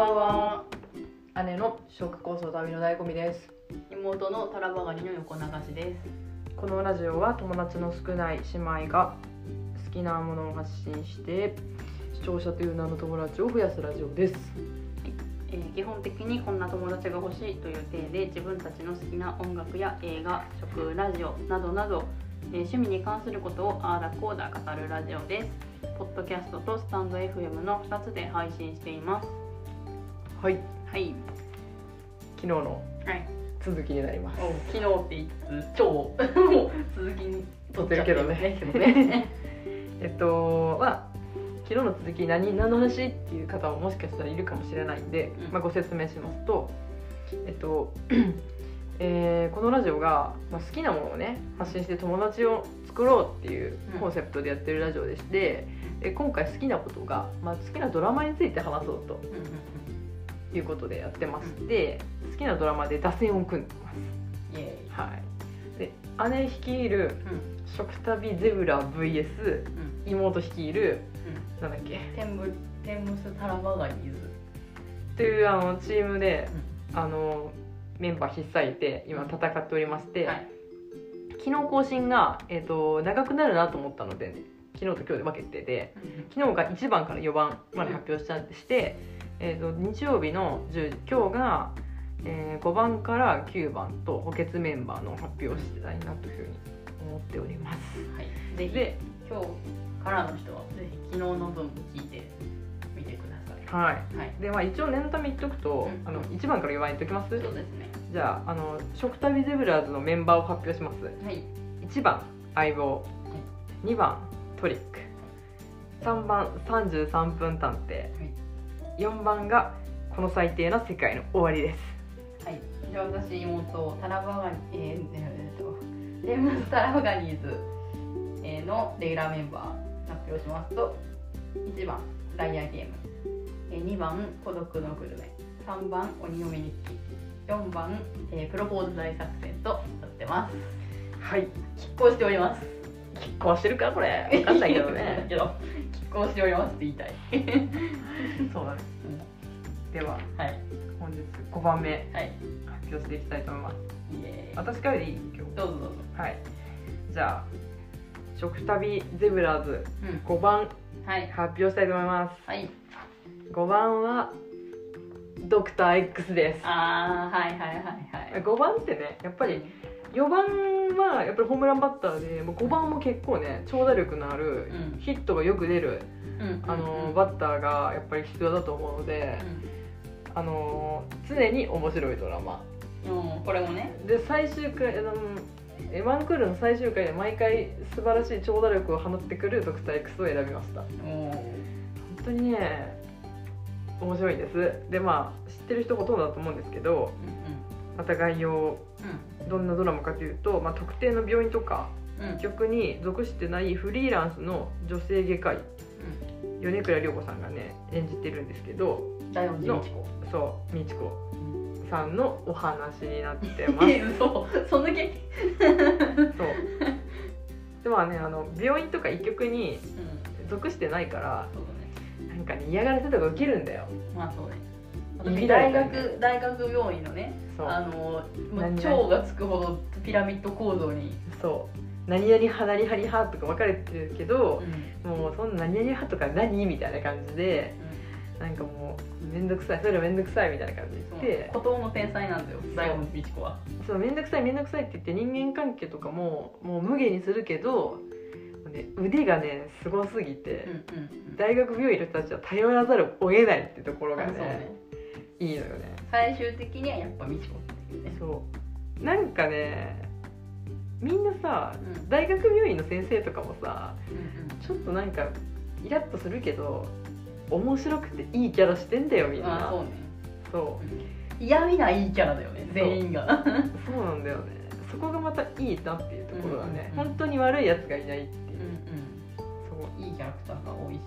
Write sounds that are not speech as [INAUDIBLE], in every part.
ばんは。姉の食構想旅の醍醐味です。妹のタラバガニの横流しです。このラジオは友達の少ない姉妹が好きなものを発信して視聴者という名の友達を増やすラジオです。えー基本的にこんな友達が欲しいという体で自分たちの好きな音楽や映画食ラジオなどなど、えー趣味に関することをあーだこーだ語るラジオです。ポッドキャストとスタンド FM の2つで配信していますはい。はい。昨日のはい。続きになります。お昨日って言いつ？つ超 [LAUGHS] もう続きに撮ってるけどね。[LAUGHS] えっとまあ昨日の続き何何の話っていう方ももしかしたらいるかもしれないんで、うん。まあ、ご説明しますとえっと、[CLEARS THROAT] えーこのラジオが、まあ、好きなものをね発信して友達を作ろうっていうコンセプトでやってるラジオでして、え今回好きなことが、まあ、好きなドラマについて話そうとうんうんいうことでやってまして、好きなドラマで打線を組んでます。うんイ。エはい、で姉率いる食旅ゼブラ VS うん。妹率いるうん。なんだっけ？テンブテンムスタラバガニーズ。というあのチームであのメンバー引っ提げて今戦っておりまして、はい。昨日更新が、えー、と長くなるなと思ったので、昨日と今日で分けてて昨日が1番から4番まで発表したして、えー、と日曜日の10時今日が、え5番から9番と補欠メンバーの発表をしたいなというふうに思っております。はい、ぜひで、今日からの人はぜひ昨日の分も聞いてみてくださはいい。はい。でまあ、一応念のため言っとくと、うんあの1番から4番言っときます？そうですね。じゃああの食旅ゼブラーズのメンバーを発表しますはい。1番相棒2番トリック3番33分探偵4番がこの最低な世界の終わりです。はい。じゃあ私妹タラバガニえー、えー、とレムスタラバガニーズ、えーのレギュラーメンバー発表しますと1番ライアーゲーム、えー、2番孤独のグルメ。3番鬼嫁日記。4番、えープロポーズ大作戦となってます。はい。拮抗しております。拮抗してるか？これ。分かんないけどね。[LAUGHS] けど拮抗しておりますって言い。たいそうだね、でははい。本日5番目。はい。発表していきたいと思います。私からでいい？今日。どうぞどうぞ。はい。じゃあ食旅ゼブラーズうん。5番はい。発表したいと思います。はい。5番はドクター X です。あーはいはいはいはい。5番ってねやっぱり4番はやっぱりホームランバッターでもう5番も結構ね長打力のあるうん。ヒットがよく出る、うんあのうん。バッターがやっぱり必要だと思うので、あの常に面白いドラマ。これもね。で最終回あのエワンクールの最終回で毎回素晴らしい長打力を放ってくるドクター X を選びました。本お当にね面白いです。でまあ知ってる人ほとんどだと思うんですけどうんまた概要どんなドラマかというと、まあ、特定の病院とかうん。うん局に属してないフリーランスの女性外科医米倉涼子さんがね演じてるんですけどうん大恩寺美智子。そう美智子さんのお話になってます。[LAUGHS] え嘘。そんだけ？[LAUGHS] そう。でもねあの病院とか医局にうん。属してないからそうだね。なんかね嫌がらせとか受けるんだよ。まあそうね大学大学病院のねあの腸がつくほどピラミッド構造に。そう。何々派何々派とか分かれてるけどう、ん。もうそんな何々派とか何みたいな感じでなんかもう面倒くさい。それは面倒くさいみたいな感じで言って。孤島の天才なんだよう。大恩寺美智子は。そう面倒くさい面倒くさいって言って人間関係とかももう無限にするけど、ね、腕がねすごすぎて、うんうん大学病院の人たちは頼らざるを得ないってところがねいいのよね。最終的にはやっぱ美智子っていうね。そう。なんかねみんなさうん。大学病院の先生とかもさうんちょっとなんかイラッとするけど面白くていいキャラしてんだよみんな。そうね。そう。嫌味ないいキャラだよね全員が。[LAUGHS] そうなんだよね。そこがまたいいなっていうところだね、うんうんうん。本当に悪いやつがいないっていう、うんいいキャラクターが多いし。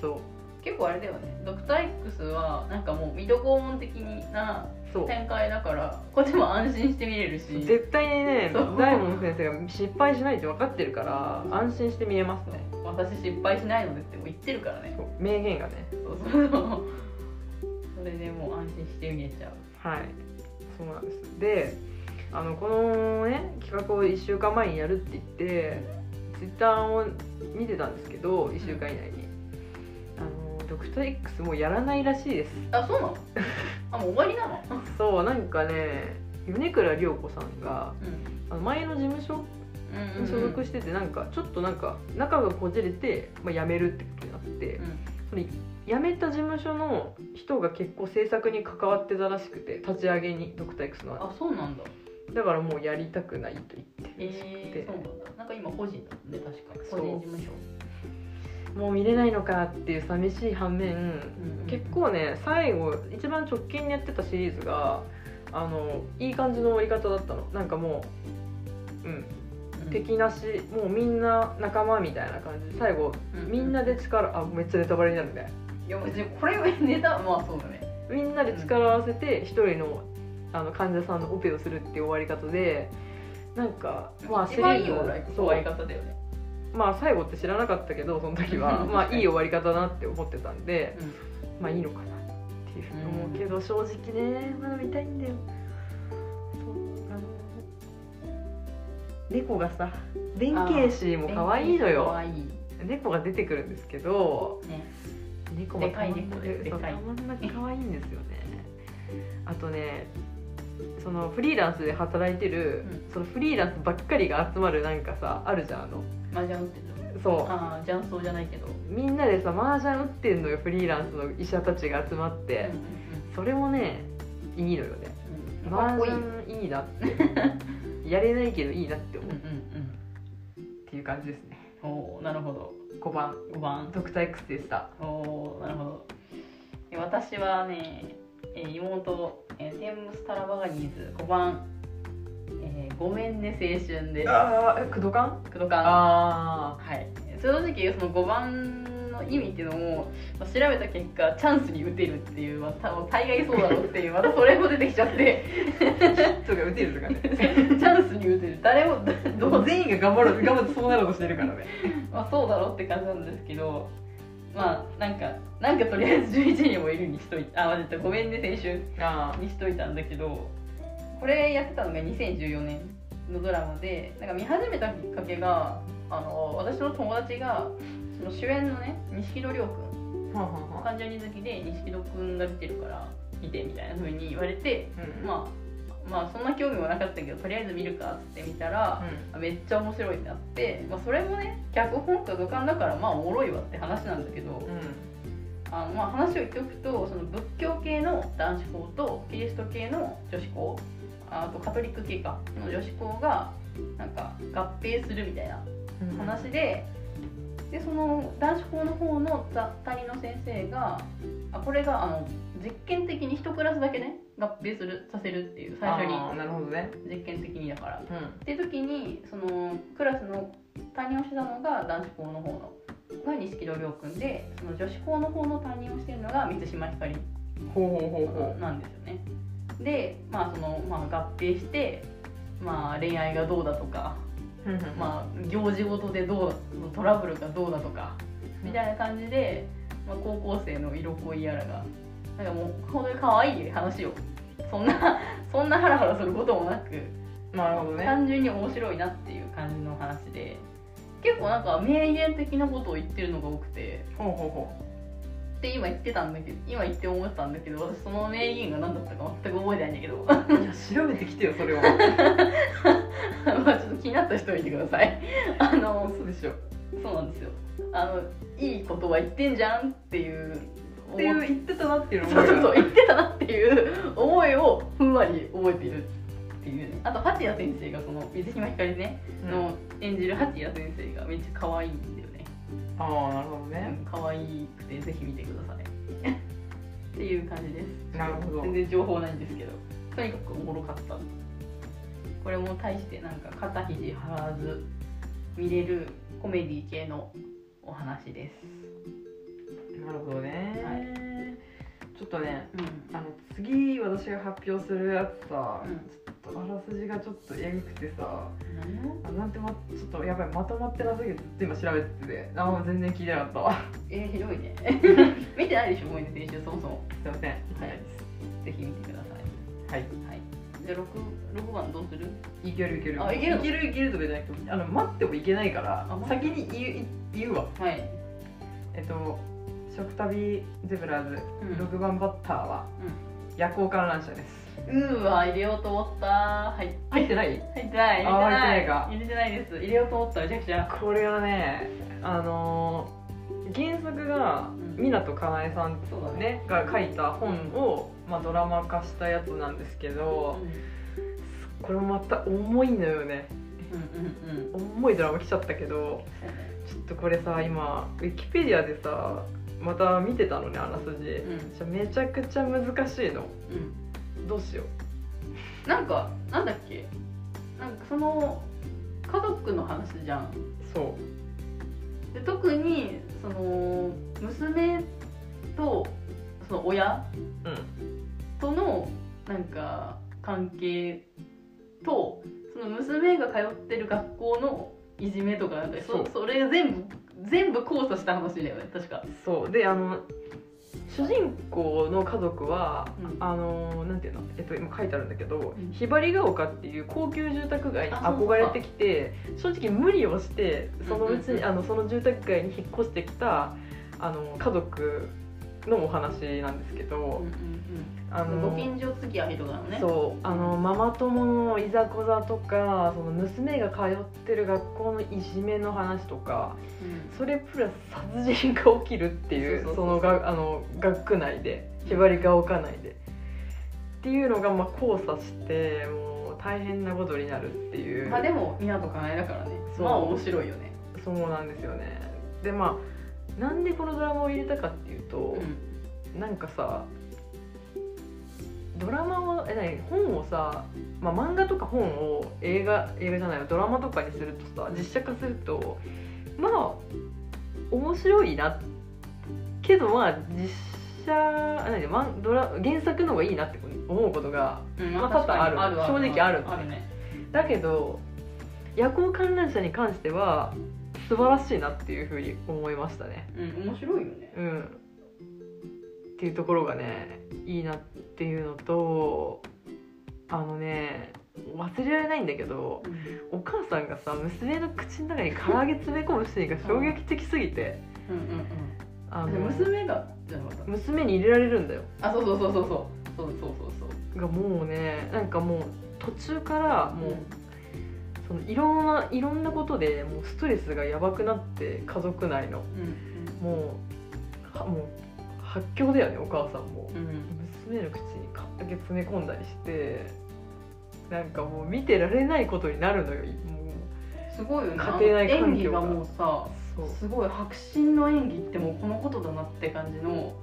そうそう結構あれだよね。ドクター X はなんかもう水戸黄門的な展開だからこっちも安心して見れるし。絶対にね大門先生が失敗しないって分かってるから安心して見えますね。私失敗しないのでっても言ってるからね。名言がね。そうそうそう。それでもう安心して見れちゃう。はい。そうなんです。であのこのね企画を1週間前にやるって言ってツイッターを見てたんですけど1週間以内に、ドクター X もうやらないらしいです。あそうなの？あもう終わりなの？[LAUGHS] そうなんかね米倉涼子さんがうん。あの前の事務所うんに所属しててなんかちょっとなんか仲がこじれて、まあ、辞めるってことになってうん。それ辞めた事務所の人が結構制作に関わってたらしくて立ち上げにドクター X のあそうなんだ。だからもうやりたくないと言ってらしくー、て。そうなんだ。なんか今個人だもんね確か。個人事務所もう見れないのかっていう寂しい反面うん結構ね最後一番直近にやってたシリーズがあのいい感じの終わり方だったの。なんかもううん。うん。敵なしもうみんな仲間みたいな感じ。で最後うんみんなで力あめっちゃネタバレになるね。いや別にこれはネタまあそうだね。みんなで力を合わせて一人のあの患者さんのオペをするっていう終わり方でなんかまあシリーズ。終わりそう。終わり方だよねまあ最後って知らなかったけどその時はうん [LAUGHS] まあいい終わり方だなって思ってたんでうん。まあいいのかなっていうふうに思うけど。正直ねまだ見たいんだよ。猫がさ弁慶師も可愛いの可よ猫が出てくるんですけどね。猫もたまんなく可愛いんですよね。あとねそのフリーランスで働いてる、うん。そのフリーランスばっかりが集まるなんかさあるじゃんあの。麻雀打ってるそう。ああ雀荘じゃないけど。みんなでさ麻雀打ってんのよフリーランスの医者たちが集まって、それもねいいのよね。うんか麻雀いい。なって。やれないけどいいなって思う。っていう感じですね。うんおおなるほど。5番。5番。ドクター X でした。おおなるほど。え私はねえー妹、えーテンムスタラバガニーズ5番、えーごめんね青春で。すああえ工藤館工藤館あはい。正直その5番の意味っていうのも、まあ、調べた結果チャンスに打てるっていう、まあ、た大概そうだろうっていうまたそれも出てきちゃって。[LAUGHS] あとか打てるとかね。[LAUGHS] チャンスに打てる。誰もどう全員が頑張ろう頑張ってそうなろうとしてるからね。まあそうだろうって感じなんですけどまあなんかなんかとりあえず11人もいるにしといあ間違ったごめんね青春あにしといたんだけどこれやってたのが2014年のドラマでなんか見始めたきっかけがあの私の友達がその主演のね錦戸亮君。関ジャニ好きで錦戸君が出てるから見てみたいな風に言われて、うん。まあまあそんな興味もなかったけどとりあえず見るかって見たら、あめっちゃ面白いってなって、まあ、それもね脚本と土管だからまあおもろいわって話なんだけど、うん。うんあのまあ話を言っておくとその仏教系の男子校とキリスト系の女子校あとカトリック系かの女子校がなんか合併するみたいなうん。話で,、でその男子校の方のざ担任の先生があこれがあの実験的に一クラスだけね合併するさせるっていう最初になるほどね実験的にだから。うんっていう時にそのクラスの担任をしてたのが男子校の方のが錦戸亮君でその女子校の方の担任をしてるのが満島ひかりなんですよね。でまあその、まあ、合併して、まあ、恋愛がどうだとか、まあ、行事ごとでどうだトラブルがどうだとかみたいな感じで、まあ、高校生の色恋やらがなんかもう本当に可愛い話を。そんな [LAUGHS] そんなハラハラすることもなく。なるほどね。単純に面白いなっていう感じの話で。結構なんか名言的なことを言ってるのが多くて。ほうほうほって今言ってたんだけど今言って思ったんだけど私その名言が何だったか全く覚えてないんだけど。ういや調べてきてよそれを [LAUGHS] まあちょっと気になった人はいてください。あの嘘でしょ。そうなんですよ。あのいいことは言ってんじゃんっていうっていう言ってたなっていうのそうそうそう言ってたなっていう思いをふんわり覚えているっていうねあと八谷先生がその水島ひかりねうんの演じる八谷先生がめっちゃ可愛いんだよね。ああなるほどねうん可愛くてぜひ見てください。っていう感じです。なるほど全然情報ないんですけど、とにかくおもろかった。これも大してなんか肩肘張らず見れるコメディ系のお話です。なるほどね、はちょっとねうん。あの次私が発表するやつさ、うん。ちょっとあらすじがちょっとえぐくてさ何？をあなんてまちょっとやばいまとまってなすぎてずっと今調べててあもう全然聞いてなかったわ。えー、ひどいね。[LAUGHS] 見てないでしょもう先週そもそも。すいませんはい。ぜひ見てください。はい。はい。じゃあ 6, 6番どうする？いけるいける。あいけるの？いけるいけるとかじゃなくてあの待ってもいけないからあ先に言う言うわ。はい。えっと食旅ゼブラーズうん。6番バッターは夜行観覧車です。うーわ入れようと思った。はい。入ってない？入ってない。入れてないあー入ってないか。入れてないです。入れようと思っためちゃくちゃ。これはねあのー原作がうん。湊かなえさん、そうだね、が書いた本を、まあ、ドラマ化したやつなんですけどこれもまた重いのよね。うんうんうん。うん重いドラマ来ちゃったけどちょっとこれさ今ウィキペディアでさまた見てたのねあらすじ、うん。じゃめちゃくちゃ難しいの。うん。どうしよなんかなんだっけ。なんかその家族の話じゃん。うそう。で特にその娘とその親うん。とのなんか関係とその娘が通ってる学校のいじめとかなんかそう。そそれが全部全部交差した話だよね確か。そう。であの主人公の家族は、うん。あのなんていうの、えっと、今書いてあるんだけど、うん。ひばりが丘っていう高級住宅街にあそう憧れてきて正直無理をしてそのうちに、うんうんうん。あのその住宅街に引っ越してきたあの家族のお話なんですけど、あのご近所付き合いとかのね。そうあのママ友のいざこざとかその娘が通ってる学校のいじめの話とかうん。それプラス殺人が起きるっていうそのがあの学区内でひばりが丘内で。っていうのがまあ交差してもう大変なことになるっていう、まあでも湊かなえだからね。まあ面白いよね。そうなんですよね。でまあなんでこのドラマを入れたかっていうと、なんかさドラマをえ何本をさ、まあ、漫画とか本を映画映画じゃないわドラマとかにするとさ実写化するとまあ面白いな。けどまあ実写あ何マンドラ原作の方がいいなって思うことがうんまあ多々ある正直あるあるね。だけど夜行観覧車に関しては素晴らしいなっていうふうに思いましたね。うん面白いよね。うん、っていうところがねいいなっていうのとあのね忘れられないんだけどお母さんがさ娘の口の中に唐揚げ詰め込むシーンが衝撃的すぎてうんうんあのうん娘がじゃなかった？娘に入れられるんだよ。あそうそうそうそうそう。そうそうそうそう。がもうねなんかもう途中からもう、そのいろんないろんなことでもうストレスがやばくなって家族内の。うん。もうはもう発狂だよねお母さんも。うん。うん娘の口にかったけ詰め込んだりしてなんかもう見てられないことになるのよもうすごいよね。家庭内環演技境ががもうさすごい迫真の演技ってもうこのことだなって感じの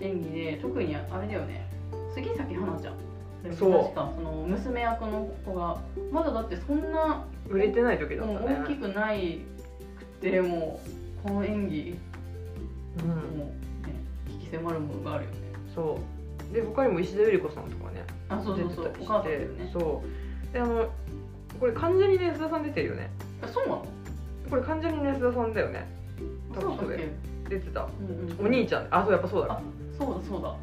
演技で特にあれだよね。杉咲花ちゃん。そう。確かその娘役の子がまだだってそんな売れてない時だったね。大きくないくてもうこの演技。うん。もう迫るものがあるよね。そう。で他にも石田ゆり子さんとかねあそう出そう。てたりそうお母さんね。そう。であのこれ関ジャニの安田さん出てるよね。あそうなの？これ関ジャニの安田さんだよね。そうだっけ？出てた。うんうん。お兄ちゃん。あそうやっぱそうだ。あそうだそうだ。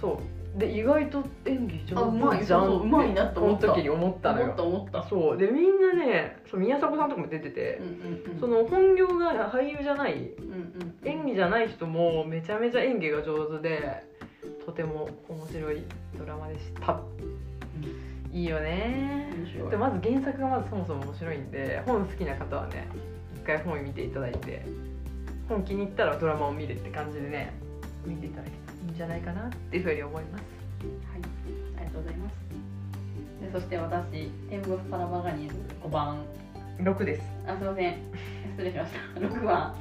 そうで意外と演技上手じゃんそうまいなって思った。時に思ったの思ったよ思った。そう。でみんなねそう宮迫さんとかも出ててうん、うんうん。その本業が俳優じゃないうんうん演技じゃない人もめちゃめちゃ演技が上手でとても面白いドラマでした、いいよね。でまず原作がまずそもそも面白いんで本好きな方はね一回本を見ていただいて本気に入ったらドラマを見るって感じでね見ていただけたらいいんじゃないかなっていうふうに思いますはい、ありがとうございます。でそして私、天国パラバガニーズ5番。6ですあ、すいません。失礼しました。[LAUGHS] 6番。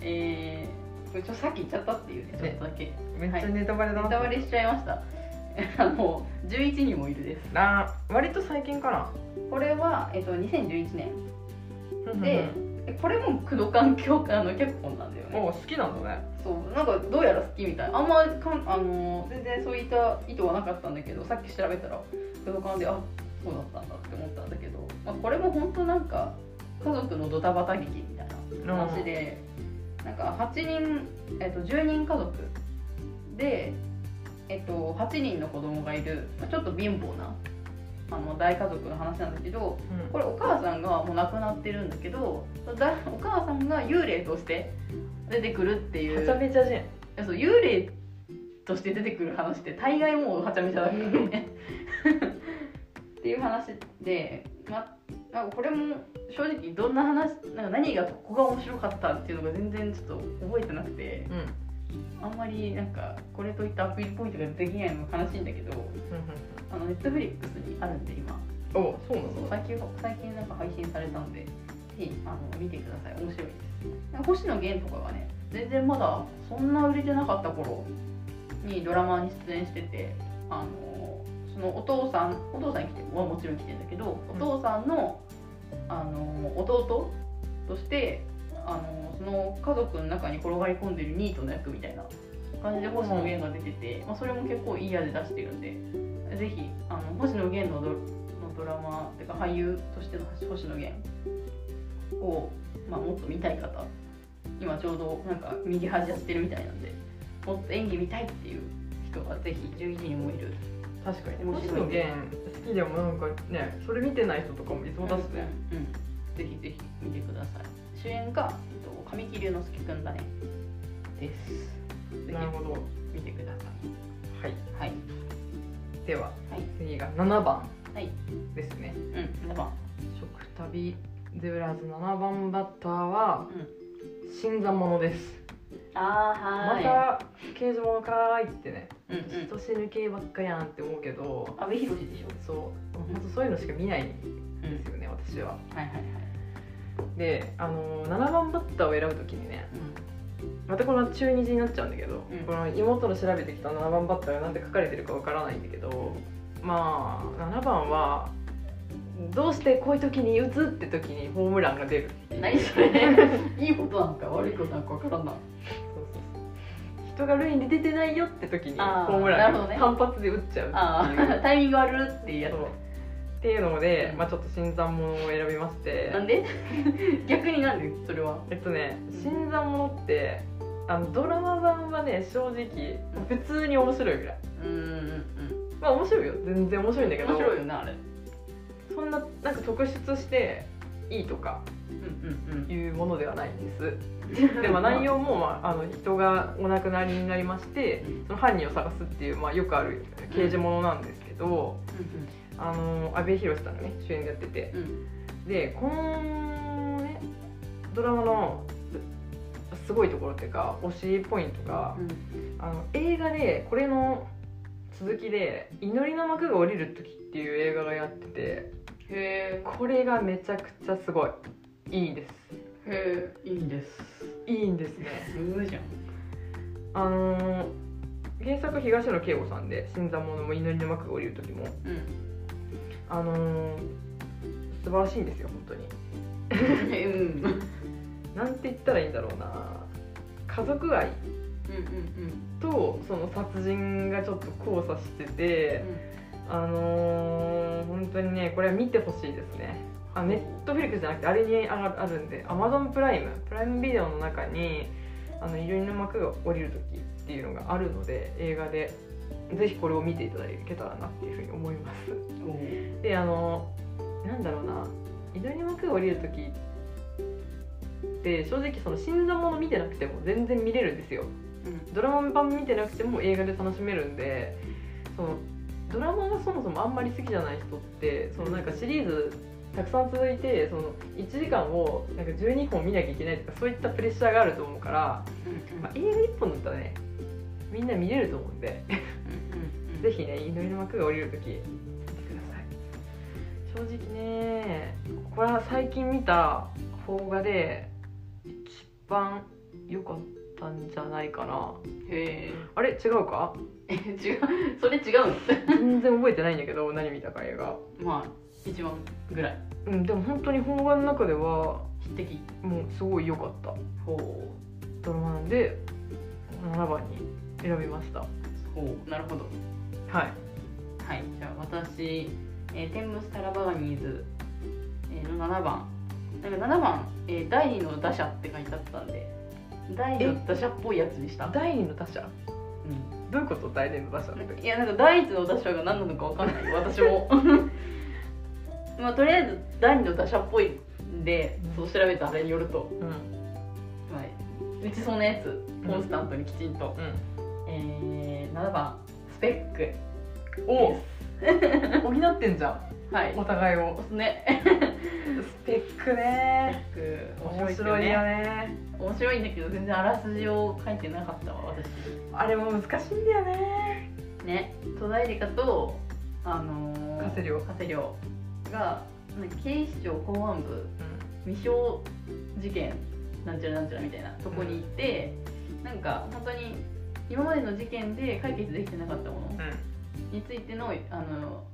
えー、これちょっとさっき言っちゃったっていうね、ちょっとだけ。めっちゃネタバレだな、ネタバレしちゃいました。[LAUGHS] あの、11人もいるです。あ割と最近かなこれは、えっと、2011年。うんで、これも工藤官教科の脚本なんだよね。お好きなんだねそうなんかどうやら好きみたいあんまかんあの全然そういった意図はなかったんだけどさっき調べたら工藤官であそうだったんだって思ったんだけど、まあ、これも本当なんか家族のドタバタ劇みたいな話で、なんか8人、えっと、10人家族で、えっと、8人の子供がいる、まあ、ちょっと貧乏なあの大家族の話なんだけどうん。これお母さんがもう亡くなってるんだけどだお母さんが幽霊として出てくるっていう。はちゃめちゃじゃん。いやそう幽霊として出てくる話って大概もうはちゃめちゃだからね。っていう話で、ま、なんかこれも正直どんな話なんか何がここが面白かったっていうのが全然ちょっと覚えてなくてうん。あんまりなんかこれといったアピールポイントができないのが悲しいんだけどあのネットフリックスにあるんで今。おそうなの？最近最近なんか配信されたんでぜひあの見てください。面白いです。星野源とかがね全然まだそんな売れてなかった頃にドラマに出演しててあのそのお父さんお父さんに来てはもちろん来てるんだけどお父さんのあの弟としてあのその家族の中に転がり込んでるニートの役みたいな感じで星野源が出てて、まあ、それも結構いい味出してるんでぜひあの星野源のドのドラマてか俳優としての星野源を、まあ、もっと見たい方今ちょうどなんか右端やってるみたいなんでもっと演技見たいっていう人はぜひ11人もいる。確かに星野源好きでもなんかねそれ見てない人とかもいそうだしね、うんうんぜひぜひ見てください。主演が、えっと、神木隆之介くんだね。です。ぜなるほど。ひ見てくださはいい。はいでははい。次が7番はい。ですね。うん7番。食旅ゼブラーズ7番バッターはうん。新参者です。ああまた刑事物かーいってね。うんうん。人死ぬ系ばっかやんって思うけど阿部寛でしょ？そう。本当そういうのしか見ないんうんですよね私は。はいはいはい。であの7番バッターを選ぶ時にねまたこの中二次になっちゃうんだけど、うんこの妹の調べてきた7番バッターが何で書かれてるかわからないんだけどまあ7番はどうしてこういう時に打つって時にホームランが出る何それ。[LAUGHS] いいことなんか悪いことなんか分からんな。いそうそうそう。人が塁に出てないよって時にホームラン単発で打っちゃうあっていう。あ [LAUGHS] タイミング悪っていうやつっていうので、まあ、ちょっと新参者を選びまして。なんで？[LAUGHS] 逆になんでそれは？えっとね新参者ってあのドラマ版はね正直普通に面白いぐらい。うんうんうんまあ面白いよ。全然面白いんだけど面白いよねあれ。そんななんか特出していいとかいうものではないんです。[LAUGHS] で、まあ、内容も、まあ、あの人がお亡くなりになりましてその犯人を探すっていう、まあ、よくある刑事ものなんですけど、あの阿部寛さんがね主演でやってて。でこのねドラマのすごいところっていうか推しポイントがあの映画でこれの続きで「祈りの幕が降りる時」っていう映画がやっててへえ。これがめちゃくちゃすごい。いいです。へえ。いいんです。いいんですね。すごいじゃん。あのー原作東野圭吾さんで「新参者も祈りの幕が降りる時も。うん。あのー素晴らしいんですよ本当に。[LAUGHS] うん。なんて言ったらいいんだろうな家族愛うんうんとその殺人がちょっと交差してて、あのー本当にねこれは見てほしいですね。あネットフリックスじゃなくてあれにあがあるんで Amazon プライムプライムビデオの中に「あの祈りの幕が降りる時っていうのがあるので映画で。ぜひこれを見ていただけたらなっていうふうに思います。であのなんだろうな。祈りの幕が降りる時って正直その新参者見てなくても全然見れるんですよ。うん。ドラマ版見てなくても映画で楽しめるんでそのドラマがそもそもあんまり好きじゃない人ってそのなんかシリーズたくさん続いてその1時間をなんか12本見なきゃいけないとかそういったプレッシャーがあると思うから、まあ、映画1本だったらねみんな見れると思うんで。うんうんぜひね祈りの幕が降りる時見てください。正直ねこれは最近見た邦画で一番良かったんじゃないかな。へあれ？違うか？え違う。それ違うの？全然覚えてないんだけど何見たか映画。まあ一番ぐらい。うんでも本当に邦画の中では匹敵。もうすごい良かった。ほドラマなんで7番に選びました。はうほうなるほど。い。はいじゃあ私えーテンムス・タラバガニーズ、えーの7番なんか7番、えー第2の打者って書いてあったんで第2の打者っぽいやつにした、第二の打者？うどういうこと？第二の打者って。かいやなんか第1の打者が何なのかわかんない私も。[LAUGHS] まあとりあえず第2の打者っぽいんでそう調べたあれによると、うん。まあ、打ちそうなやつコンスタントにきちんと、うえー、7番スペック。んお補ってんじゃん。はい。お互いを。ね [LAUGHS] スペックね。面面白いよね。ね面白いんだけど全然あらすじを書いてなかったわ私。あれも難しいんだよね。ね。戸田恵梨香とあのー、加瀬亮加瀬亮が警視庁公安部未証事件なんちゃらなんちゃらみたいなとこに行って、なんか本当に今までの事件で解決できてなかったものうん。についてのあの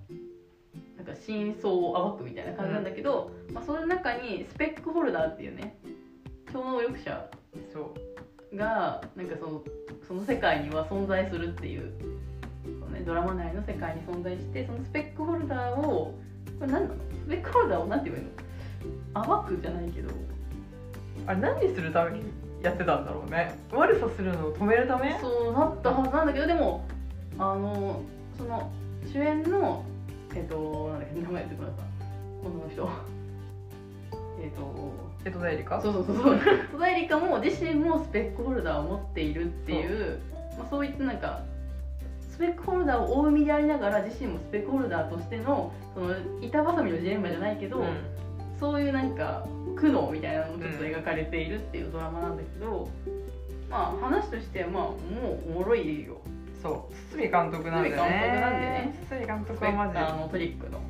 なんか真相を暴くみたいな感じなんだけど、まあ、その中にスペックホルダーっていうね超能力者そう。がなんかそのその世界には存在するっていうその、ね、ドラマ内の世界に存在してそのスペックホルダーをこれ何なの？スペックホルダーを何て言えばいいの？暴くじゃないけど。あれ何するためにやってたんだろうね。悪さするのを止めるため？そうなったはずなんだけどでもあのその主演のえっ、となんだっけ名前言ってこの人。えっ、とえっと代理か？そうそうそう。そう戸田恵梨香も自身もスペックホルダーを持っているっていうまあ、そういったなんかスペックホルダーを追う身でありながら自身もスペックホルダーとしてのその板挟みのジレンマじゃないけど、うん。そういうなんか苦悩みたいなのもちょっと描かれているっていうドラマなんだけど、まあ話としてはまあもうおもろいよそう堤監督なんでね。堤監督なんでね。堤監スペク督はマジターのトリックの。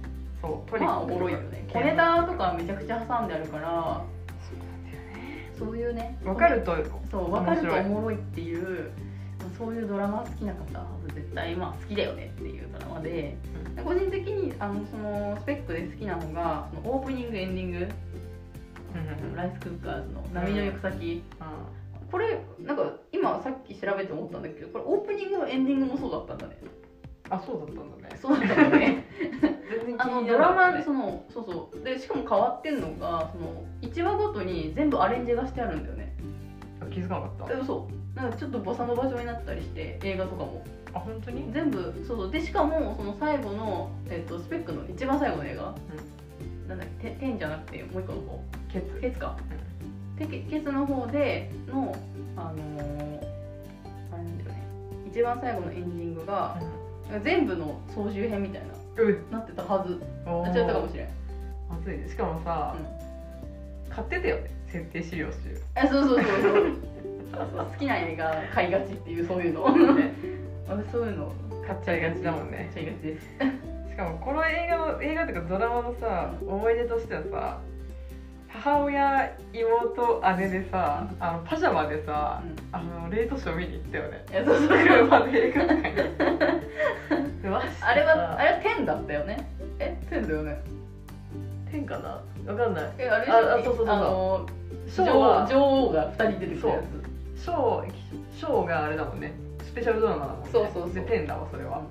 そうトリック。まあおもろいよね。小ネタとかめちゃくちゃ挟んであるから。そういうね。わかるとそう分かるとおもろいっていうまあそういうドラマ好きな方は絶対まあ好きだよねっていうドラマで、個人的にあのそのスペックで好きなのがそのオープニングエンディング、うんうんうん。ライスクッカーズの波の行く先、あこれなんか今さっき調べて思ったんだけどこれオープニングもエンディングもそうだったんだね。あそうだったんだね。そうだったんだね。あのドラマそのそうそう。でしかも変わってんのがその1話ごとに全部アレンジがしてあるんだよね。あ気づかなかった？えそう。なんかちょっとボサノバ状になったりして映画とかも。あ本当に？全部そうそう。でしかもその最後の、えっとスペックの一番最後の映画、なんだっけ？て天じゃなくてもう一個の方。ケツ。ケツか。でケケツの方でのあのーあれなんだよね。一番最後のエンディングが全部の総集編みたいなうん。なってたはず。なっちゃったかもしれん。まずいね。しかもさうん。買ってたよね。設定資料集。あそうそうそうそう。好きな映画買いがちっていうそういうの。ね。[LAUGHS] 私そういうの。買っちゃいがちだもんね。買っちゃいがちです。[LAUGHS] しかもこの映画の映画とかドラマのさ思い出としてはさ母親妹姉でさあのパジャマでさうん。あのレイトショー見に行ったよね。いやそうそう。車で映画館にあれはあれは天だったよね。え天だよね。天かな？わかんない。えあれああそうそうそうあの女王は女王が2人出てきたやつ。ショーショーがあれだもんね。スペシャルドラマだもんね。そうそうそう。で天だわそれは。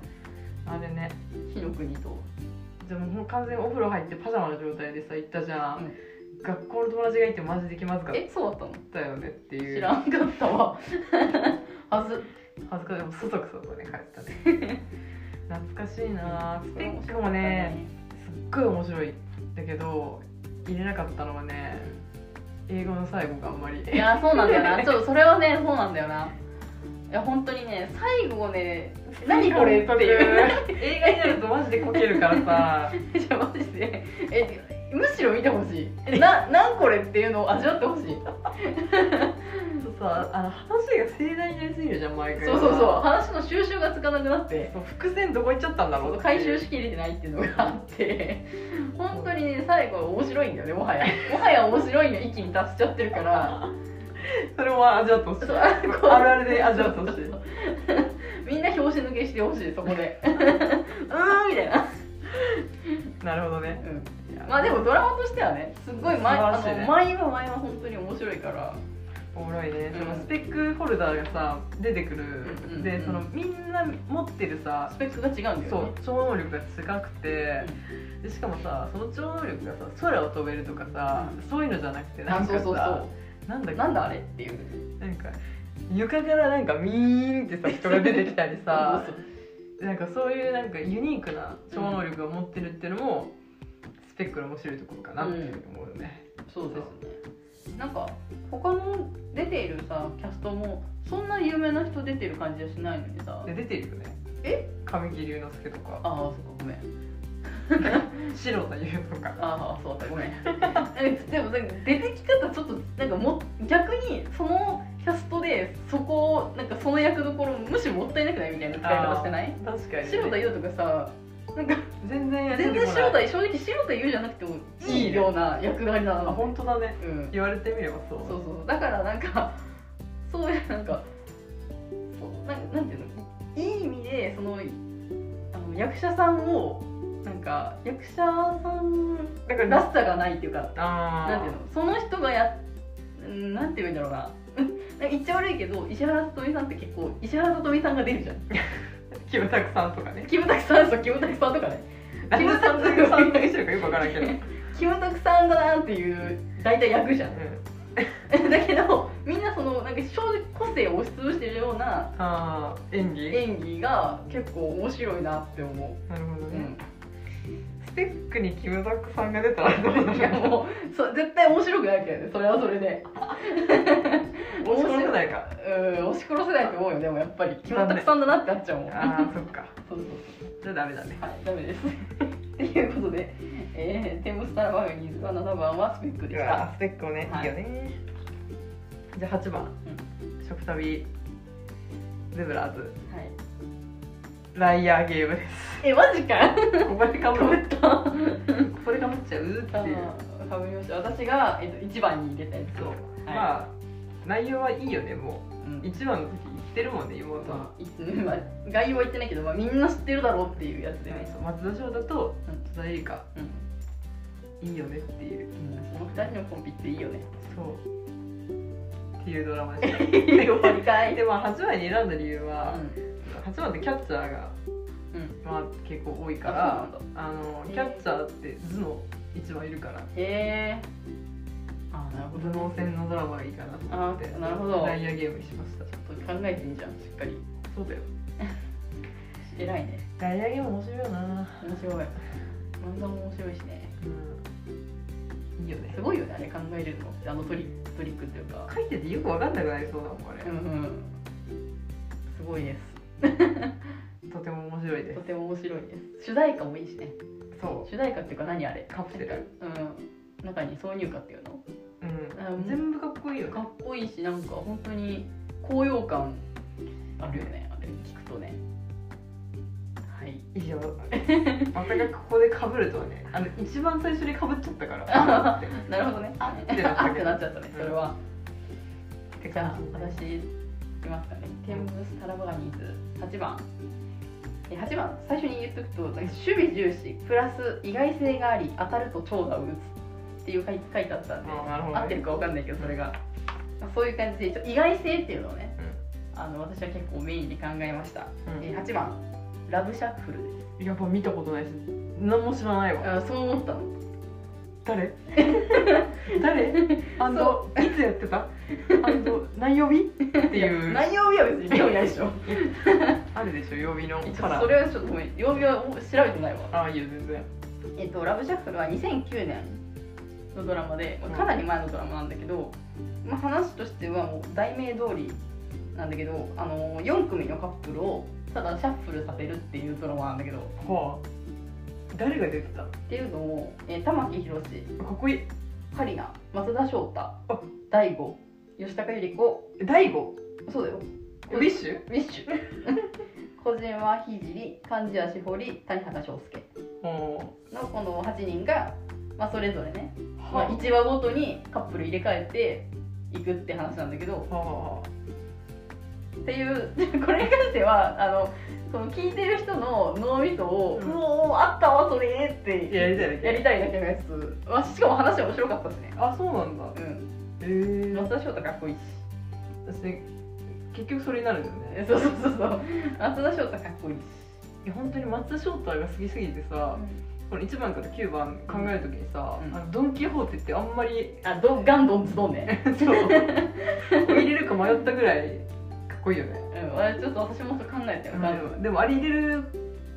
あれね。火の国と。でももう完全にお風呂入ってパジャマの状態でさ行ったじゃん、うん学校の友達がいてマジで気まずかっえそうだったの？たよねっていう知らんかったわ。はず恥ずかしい。でもそそくそとね帰ったね。懐かしいなスペックもねすっごい面白いんだけど入れなかったのはね英語の最後があんまり。いやそうなんだよな。ちょっとそれはねそうなんだよな。いや本当にね最後ね何これっていう。映画になるとマジでこけるからさじゃあマジでえむしろ見てほしい。ななんこれっていうのを味わってほしい。そうさあの話が盛大になりすぎるじゃん毎回。そうそうそう。話の収集がつかなくなって。そう伏線どこ行っちゃったんだろう回収しきれてないっていうのがあって。[LAUGHS] 本当にね最後面白いんだよねもはや。もはや面白いの域に達しちゃってるから。それも味わってほしい。あるあるで味わってほしい。[LAUGHS] みんな拍子抜けしてほしいそこで。[LAUGHS] うーんみたいな、なるほどね。うん、まあでもドラマとしてはねすっごい毎,、素晴らしいね。あの毎話毎話本当に面白いから。おもろいね、うん。そのスペックフォルダーがさ出てくる、でそのみんな持ってるさスペックが違うんだよね。そう超能力が違くて、でしかもさその超能力がさ空を飛べるとかさ、うん。そういうのじゃなくてなんかさあそうそうそなんだなんだあれっていう。なんか床からなんかミーンってさ人が出てきたりさなんかそういうなんかユニークな超能力を持ってるっていうのも、スペックの面白いところかなっていうふうに思うよね、そうですねなんか他の出ているさキャストもそんな有名な人出てる感じはしないのにさで出てるよねえ神木隆之介とかああそっかごめん。白田優とか。ああそうだごめん。え [LAUGHS] でもなんか出てき方ちょっとなんかも逆にそのキャストでそこをなんかその役どころむしろもったいなくないみたいな使い方してない？確かに、ね、白田優とかさなんか全然全然白田正直白田優じゃなくてもいいいねいような役柄なあの本当だね。うん。言われてみればそう。そうそう。だからなんかそういうなんかそうなんなんていうの？いい意味でそのあの役者さんをなんか役者さんだかららしさがないっていうかなんていうのその人がやうんなんて言うんだろうな。言っちゃ悪いけど石原さとみさんって結構石原さとみさんが出るじゃん。[LAUGHS] キムタクさんとかね。キムタクさんそうキムタクさんとかね。[LAUGHS] キムタクさんがしてるかよくわからんけど、うん、キムタクさんだなっていう大体役じゃん。[LAUGHS] だけどみんなそのなんか正直個性を押しつぶしてるような演技？演技が結構面白いなって思う、なるほどね、うん、スペックにキムタクさんが出たらどうなるいやもうそ絶対面白くないけどね。それはそれで。押し殺せないか。うん押し殺せないと思うよでもやっぱり。キムタクさんだなってなっちゃうもん。ああそっか。そうそうじゃあダメだね。はいダメです。っていうことで、えー、テンブスタラバーガニーズは7番はスペックでした。スペックもね、はい。い、いよね。じゃあ8番、食旅ゼブラーズ。はいライアーゲームです。えマジか。ここでかぶった。ここでかぶっちゃうっていう。あかぶりました。私が、えっと、1番に入れたやつそう、はい。まあ内容はいいよねもう。ん。う1番の時言ってるもんね妹は、まあいうんまあ、概要は言ってないけど、まあ、みんな知ってるだろうっていうやつで。ね、松田翔太とうん。戸田恵梨香うん。いいよねっていう。その2人のコンビっていいよね。そう。っていうドラマでし [LAUGHS] たでまあ8番に選んだ理由は、う8番ってキャッチャーが、んうん。まあ、結構多いかあらあのキャッチャーって頭脳一番いるから。へえ。あなるほど。頭脳戦のドラマがいいかなと思ってあなるほど。ライアーゲームにしました。ちょっと考えていいじゃんしっかり。そうだよ。偉いね。ライアーゲーム面白いよな。面白い。漫画も面白いしね。うん。いいよね。すごいよねあれ考えれるの。ってあのトリトリックっていうか。書いててよく分かんなくなりそうだもんこれ、うんうん。すごいです [LAUGHS] とても面白いです。とても面白いです。主題歌もいいしね。そ主題歌っていうか何あれ？カプセル。うん。中に挿入歌っていうの？う、うん、うん。全部かっこいいよね。かっこいいしなんか本当に高揚感あるよねあれ。聞くとね。はい。以上。またがここでかぶるとはねあの一番最初にかぶっちゃったから。[LAUGHS] なるほどね。あってなっちゃったねそれは、じ。ゃあ私いきますかね。テンブスタラバガニーズ8番。え8番。最初に言っとくと守備重視プラス意外性があり当たると長打を打つっていう書いてあったんでね。合ってるかわかんないけどそれが、まあそういう感じで意外性っていうのをねあの私は結構メインに考えました、うん。えー8番。ラブシャッフル。ですやっぱ見たことないし何も知らないわ。あそう思ったの。誰？[LAUGHS] 誰？あのいつやってた？何曜日？っていう。内容日は別に興味ないでしょ。[LAUGHS] あるでしょ曜日のそれはちょっとごめん。曜日は調べてないわ。ああいいよ全然。えっと、ラブシャッフルは2009年のドラマで、まあかなり前のドラマなんだけど、まあ、話としてはもう題名通りなんだけど、あの4組のカップルをただシャッフルさせるっていうドラマなんだけど。っはあ。誰が出てた？かていうのも、えー玉木宏っこいい。カリナ松田翔太あ。大悟吉高由里子。え大悟？そうだよ。ウィッシュ？ウィッシュ。[LAUGHS] 小島聖貫地谷しほり谷畑章介。おのこの8人が、まあ、それぞれねまあ、は1話ごとにカップル入れ替えていくって話なんだけど。あ。はっていう [LAUGHS] これに関してはあのその聞いてる人の脳みそを「ううん。おーあったわそれ!」ってやりたいだけ。やりたいだけのやつ、まあ、しかも話面白かったしね。あそうなんだ。うんへえ松田翔太かっこいいし。私結局それになるんだよね。えそうそうそうそう。松田翔太かっこいいし、いや本当に松田翔太が好きすぎてさ、この1番から9番考えるときにさ、うん。あのドン・キホーテってあんまりあどガンドンズドンね。[LAUGHS] そう。入れるか迷ったぐらいかっこいいよね、うん。あれちょっと私もそう考えたよ、ガンドンでもあれ入れる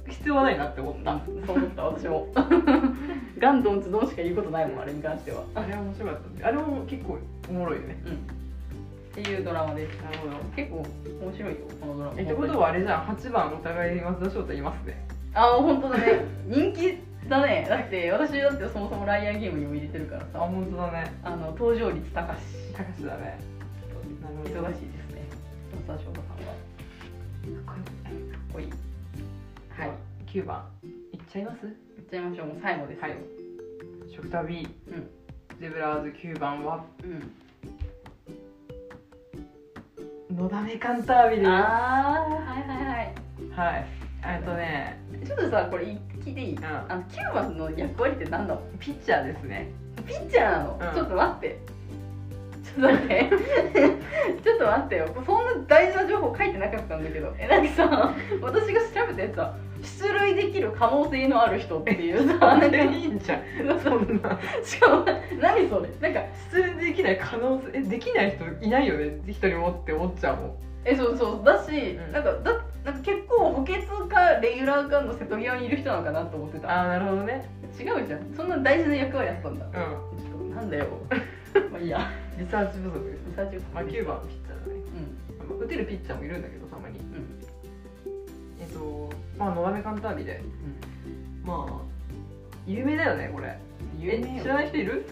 必要はないなって思った、そう思った私も [LAUGHS] ガンドンズドンしか言うことないもんあれに関しては。あれは面白かったあれも結構おもろいよね。うん。っていうドラマですなるほど結構面白いよこのドラマ。えってことはあれじゃん。8番お互いに松田翔太いますね。あ本当だね。人気だね。だって私だってそもそもライアーゲームにも入れてるからあさ本当だね。あの登場率高し。高橋だね。忙しいですね。松田翔太さんは。かっかっこいい。はい。9番。いっちゃいます？ちゃいましょう。もう最後ですよ。はい。食旅、うん。ゼブラーズ9番は。うん。のだめカンタービレですはあーはいはいはい。い。えっとね。ちょっとさこれ聞いていい、ん。あの9番の役割って何だの？ピッチャーですね。ピッチャーなの、うん。ちょっと待って。ちょっと待って。[LAUGHS] ちょっと待ってよ。そんな大事な情報書いてなかったんだけど。えなんかさ私が調べたやつは出塁できる可能性のある人っていうさなんかいいんじゃん。そんなしかも何それ。なんか出演できない可能性えできない人いないよね一人もって思っちゃうもん。えそうそう。だし、うん。なんかだなんか結構補欠かレギュラーかの瀬戸際にいる人なのかなと思ってた。ああなるほどね。違うじゃんそんな大事な役割やったんだ。うちょっとなんだよ。[LAUGHS] まあいいや。んリサーチ不足。ですリサーチまあ9番ピッチャーだね。うん。まあ打てるピッチャーもいるんだけどまあ野上カンタービでまあ有名だよねこれ。え有名よ。知らない人いる？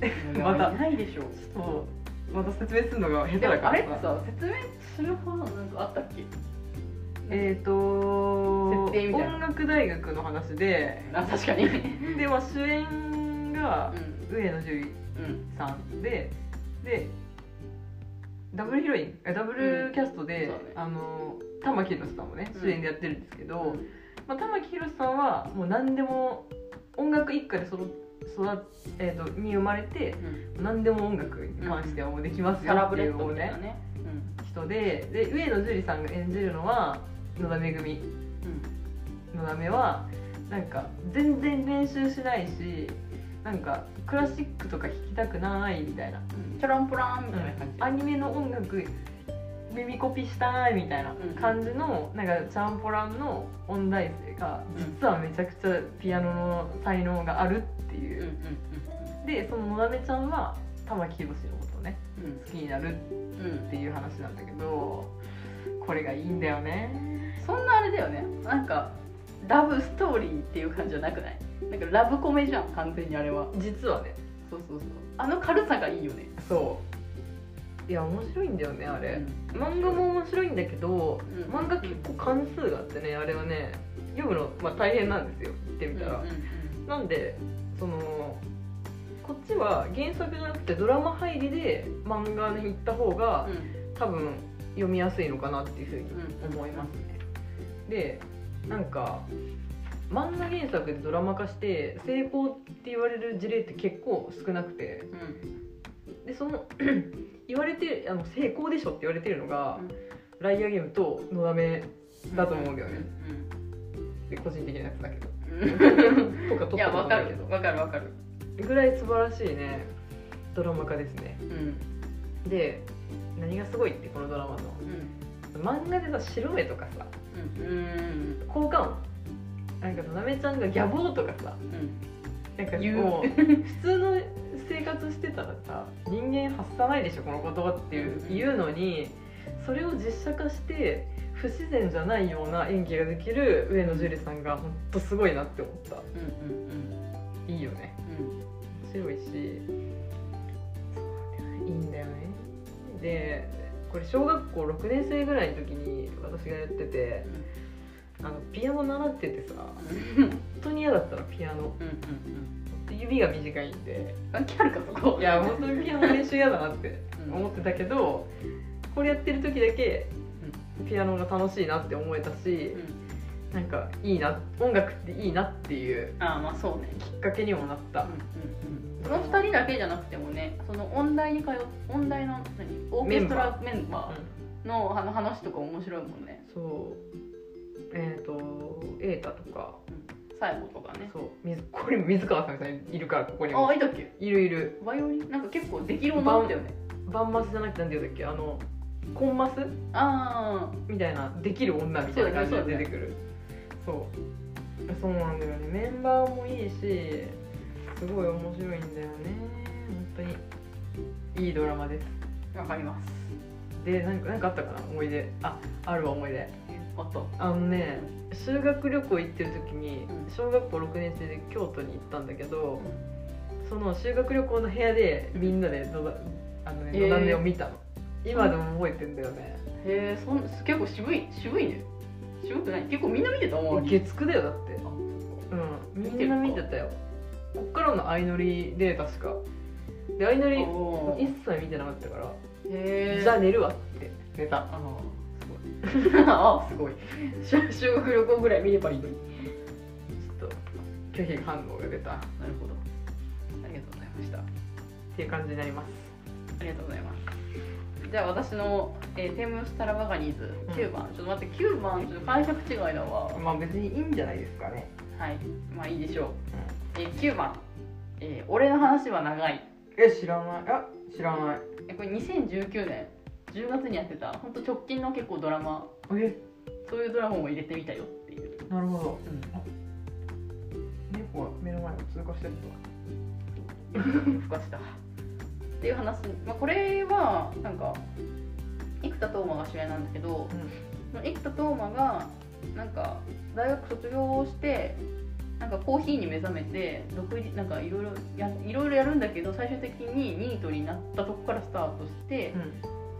[LAUGHS] また。いないでしょ。そう。また説明するのが下手だから。あれってさ説明する方なんかあったっけ？えっ、と音楽大学の話で。あ確かに。うんで、まあ、主演が上野樹里うんさん。ででダブルヒロイン？あダブルキャストで、うんね。あの玉木宏さんもねうん。主演でやってるんですけど、うん。まあ、玉木宏さんはもう何でも音楽一家で育育えー、とに生まれてうん。何でも音楽に関してはもうできますよっていうね。ね人でで上野樹里さんが演じるのは野田めぐみ。うん。のだめはなんか全然練習しないしなんかクラシックとか弾きたくないみたいな、うん。チャランポランみたいな感じ。アニメの音楽耳コピしたいみたいな感じの、なんかチャンポランの音大生が実はめちゃくちゃピアノの才能があるっていう、うんうんでそののだめちゃんは玉木宏のことをねうん好きになるっうんうんていう話なんだけどこれがいいんだよね。そんなあれだよね。なんかラブストーリーっていう感じじゃなくない？なんかラブコメじゃん完全にあれは。実はね。そうそうそう。あの軽さがいいよね。そう。いや面白いんだよねあれ、うん。漫画も面白いんだけど、うん。漫画結構関数があってねあれはね読むの、まあ、大変なんですよ。言ってみたら、うんうんなんでそのこっちは原作じゃなくてドラマ入りで漫画に行った方がうん。多分読みやすいのかなっていうふうに思いますね、でなんか漫画原作でドラマ化して成功って言われる事例って結構少なくて。うん。でその [CLEARS THROAT] 言われてあの成功でしょって言われてるのが、うん。ライアーゲームとのだめだと思うんだよね、うんで個人的なやつだけど。うん。とかといやわかる。けどわかるわかる。ぐらい素晴らしいねドラマ化ですね。うん。で何がすごいってこのドラマの。うん漫画でさ白目とかさうん。うん効果音。なんかなめちゃんがギャボーとかさなんか言う。普通の生活してたらさ人間発さないでしょこの言葉っていううん言うのにそれを実写化して不自然じゃないような演技ができる上野樹里さんがほんとすごいなって思った。うんうんいいよね。うん。面白いし。いいんだよね。でこれ小学校6年生ぐらいの時に私がやっててあのピアノ習っててさうん。うん本当に嫌だったのピアノ。うんうん指が短いんで。関係あるかそこ。いや本当にピアノ練習嫌だなってうん。思ってたけどこれやってる時だけピアノが楽しいなって思えたしうん。なんかいいな音楽っていいなっていうああまあそうね。きっかけにもなった。うんうんその2人だけじゃなくてもねその音大に通っ音大の何オーケストラメンバー。のあの話とか面白いもんね。そう。えっ、と瑛太とか。最後とかね。そう。水 [LAUGHS] これ水川さんがいるからここにも。あいたっけ？いるいる。バイオリン？なんか結構できる女だったよね。バンマスじゃなくてなんて言うんだっけ？あのコンマス？あみたいなできる女みたいな感じで出てくる。そう,、そうなんだよね。メンバーもいいしすごい面白いんだよね。本当に。いいドラマです。あわかります。でなんかなんかあったかな？思い出。ああるわ思い出。あったあのね修学旅行行ってる時にうん。小学校6年生で京都に行ったんだけど、その修学旅行の部屋でみんなでのだあの、ね、のだめを見たの。今でも覚えてんだよね。へえそん結構渋い渋いね。渋くない？結構みんな見てた？もん月9だよだって。あうんみんな見てたよこっからの相乗りで確か。で相乗り一切見てなかったからじゃあ寝るわって。寝た。あーすごい。[LAUGHS] あすごい。修 [LAUGHS] 修学旅行ぐらい見ればいいのに。ちょっと拒否反応が出た。っなるほど。ありがとうございました。ていう感じになります。ありがとうございます。じゃあ私の、えーテムスタラバガニーズ9番、ちょっと待って9番ちょっと解釈違いだわ。まあ別にいいんじゃないですかね。はい。まあいいでしょう、えー9番、えー俺の話は長い。え知らない。あ知らない。えこれ2019年。10月にやってた。本当直近の結構ドラマ。え？そういうドラマも入れてみたよっていう、なるほど。うん、猫が目の前を通過してる [LAUGHS] ふかした。っていう話、まあ、これはなんか生田斗真が主演なんだけどとその生田斗真がなんか大学卒業してなんかコーヒーに目覚めて独立なんかいろいろやいろいろやるんだけど最終的にニートになったとこからスタートして、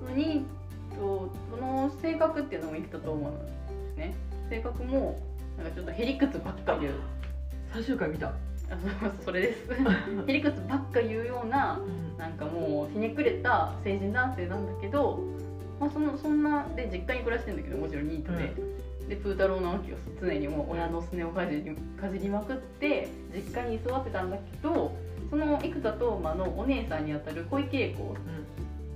そのニートその性格っていうのも生田斗真なんですね。性格もなんかちょっとへりくつばっか言う。最終回見た。あそうそれです。[LAUGHS] へりくつばっか言うようななんかもうひねくれた成人男性なんだけど、まあ、そのそんなで実家に暮らしてるんだけどもちろんニートで、でプータロー直樹を常にもう親のすねをかじりかじりまくって実家に居座ってたんだけどその生田斗真のお姉さんにあたる小池栄子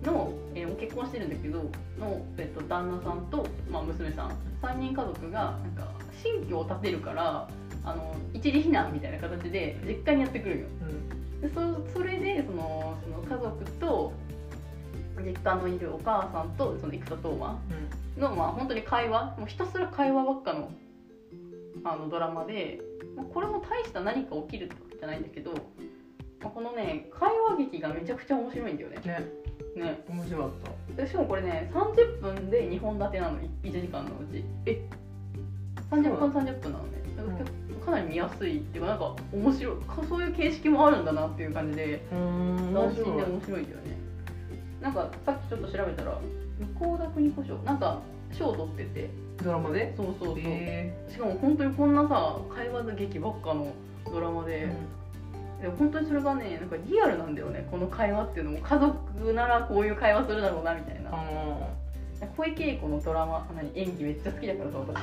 の、えーもう結婚してるんだけどの、えっと、旦那さんと、まあ、娘さん。3人家族がなんか新居を建てるからあの一時避難みたいな形で実家にやってくるんよ。でそそれでそのその家族と実家のいるお母さんとその生田斗真のまあ本当に会話もうひたすら会話ばっかのあのドラマで、まあ、これも大した何か起きるってわけじゃないんだけど、まあ、このね会話劇がめちゃくちゃ面白いんだよね。ね。ね。面白かった。でしかもこれね30分で2本立てなの1時間のうち。え？30分30分なのね。だかなり見やすいっていうかなんか面白いかそういう形式もあるんだなっていう感じでうん。斬新で面白いんだよねなんかさっきちょっと調べたら向田邦子賞なんか賞を取ってて。ドラマで？そうそうそう、へしかも本当にこんなさ会話劇ばっかのドラマで、でも本当にそれがねなんかリアルなんだよね。この会話っていうのも。家族ならこういう会話するだろうなみたいな。あ小池栄子のドラマ何？演技めっちゃ好きだからさ私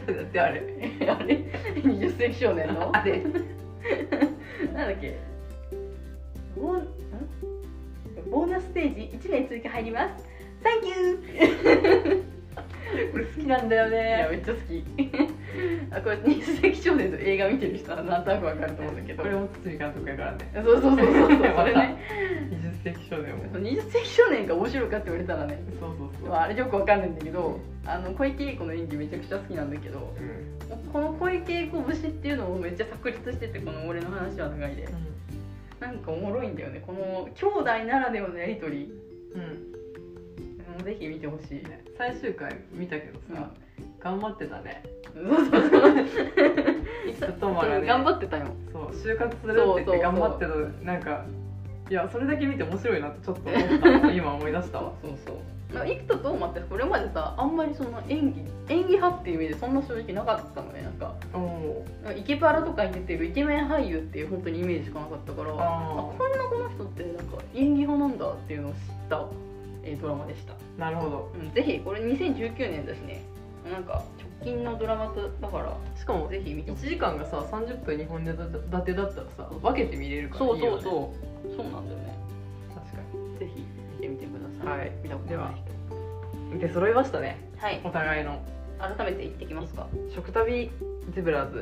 ーだってあれ？[LAUGHS] あれ？20世紀少年の？[LAUGHS] あれ。[LAUGHS] なんだっけ？ボーナスステージ1名追加入ります。サンキューこれ好きなんだよいやめねっちゃ好き。あこれ20世紀少年の映画見てる人はなんとなくわかると思うんだけど。これも堤監督やからね。そうそうそうそうそう。[LAUGHS] それね。[LAUGHS] 20世紀少年も。20世紀少年が面白いかって言われたらね。そうそうそう。まあ、あれよくわかんないんだけどあの小池栄子の演技めちゃくちゃ好きなんだけどうん。この小池栄子節っていうのもめっちゃ炸裂しててこの俺の話は長いでなんかおもろいんだよね。この兄弟ならではのやり取り。うん。ぜひ見てほしい、ね最終回見たけどさ頑張ってたね。そうそうそう。いつともがね頑張ってたよ。そう就活するって言って頑張ってたなんかいやそれだけ見て面白いなってちょっと思ったの今思い出したわ。そうそう生田斗真ってこれまでさあんまりその演技演技派っていう意味でそんな正直なかったのねなんか。イケパラとかに出てるイケメン俳優っていう本当にイメージしかなかったからああこんなこの人ってなんか演技派なんだっていうのを知った、えードラマでした、なるほど。うん、ぜひこれ2019年だしねなんか直近のドラマだからしかもぜひ見て1ほしい。時間がさ30分2本立てだったらさ分けて見れるからそういいよそうねそう。そうなんだよね。確かぜひはい見たことない。揃いましたね。人はい。お互いの。改めて言ってきますか。食旅ゼブラーズ。